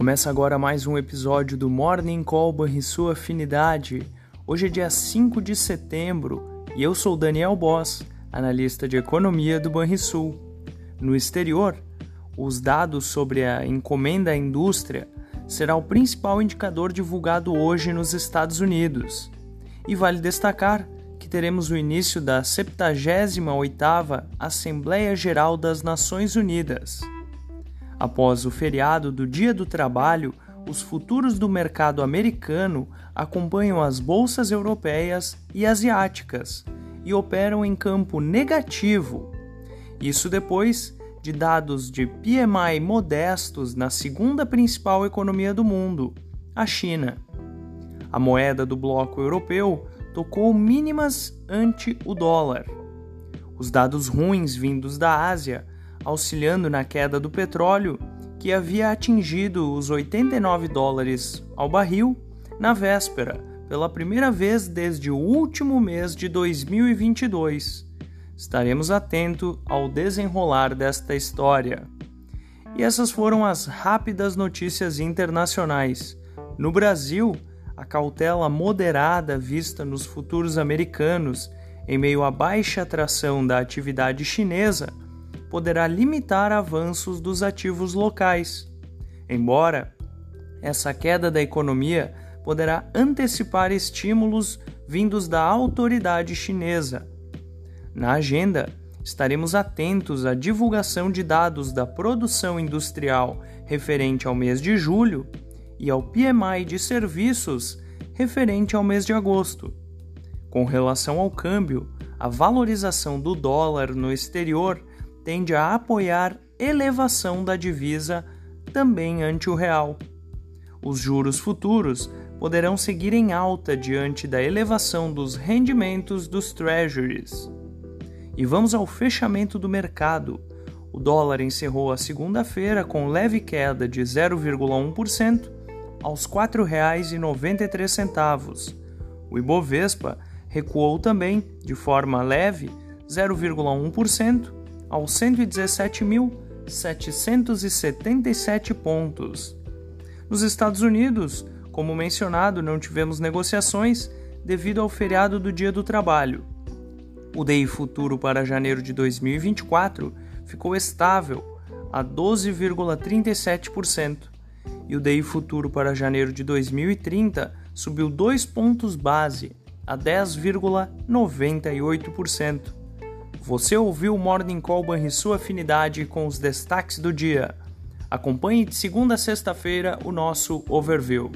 Começa agora mais um episódio do Morning Call Banrisul Afinidade. Hoje é dia 5 de setembro e eu sou Daniel Boss, analista de economia do Banrisul. No exterior, os dados sobre a encomenda à indústria será o principal indicador divulgado hoje nos Estados Unidos. E vale destacar que teremos o início da 78ª Assembleia Geral das Nações Unidas. Após o feriado do Dia do Trabalho, os futuros do mercado americano acompanham as bolsas europeias e asiáticas e operam em campo negativo. Isso depois de dados de PMI modestos na segunda principal economia do mundo, a China. A moeda do bloco europeu tocou mínimas ante o dólar. Os dados ruins vindos da Ásia auxiliando na queda do petróleo, que havia atingido os 89 dólares ao barril na véspera, pela primeira vez desde o último mês de 2022. Estaremos atentos ao desenrolar desta história. E essas foram as rápidas notícias internacionais. No Brasil, a cautela moderada vista nos futuros americanos, em meio à baixa atração da atividade chinesa, poderá limitar avanços dos ativos locais. Embora essa queda da economia poderá antecipar estímulos vindos da autoridade chinesa. Na agenda, estaremos atentos à divulgação de dados da produção industrial referente ao mês de julho e ao PMI de serviços referente ao mês de agosto. Com relação ao câmbio, a valorização do dólar no exterior tende a apoiar elevação da divisa também ante o real. Os juros futuros poderão seguir em alta diante da elevação dos rendimentos dos treasuries. E vamos ao fechamento do mercado. O dólar encerrou a segunda-feira com leve queda de 0,1% aos R$ 4,93. O Ibovespa recuou também, de forma leve, 0,1% aos 117.777 pontos. Nos Estados Unidos, como mencionado, não tivemos negociações devido ao feriado do Dia do Trabalho. O DI futuro para janeiro de 2024 ficou estável a 12,37% e o DI futuro para janeiro de 2030 subiu 2 pontos base a 10,98%. Você ouviu o Morning Call sua Afinidade com os destaques do dia. Acompanhe de segunda a sexta-feira o nosso overview.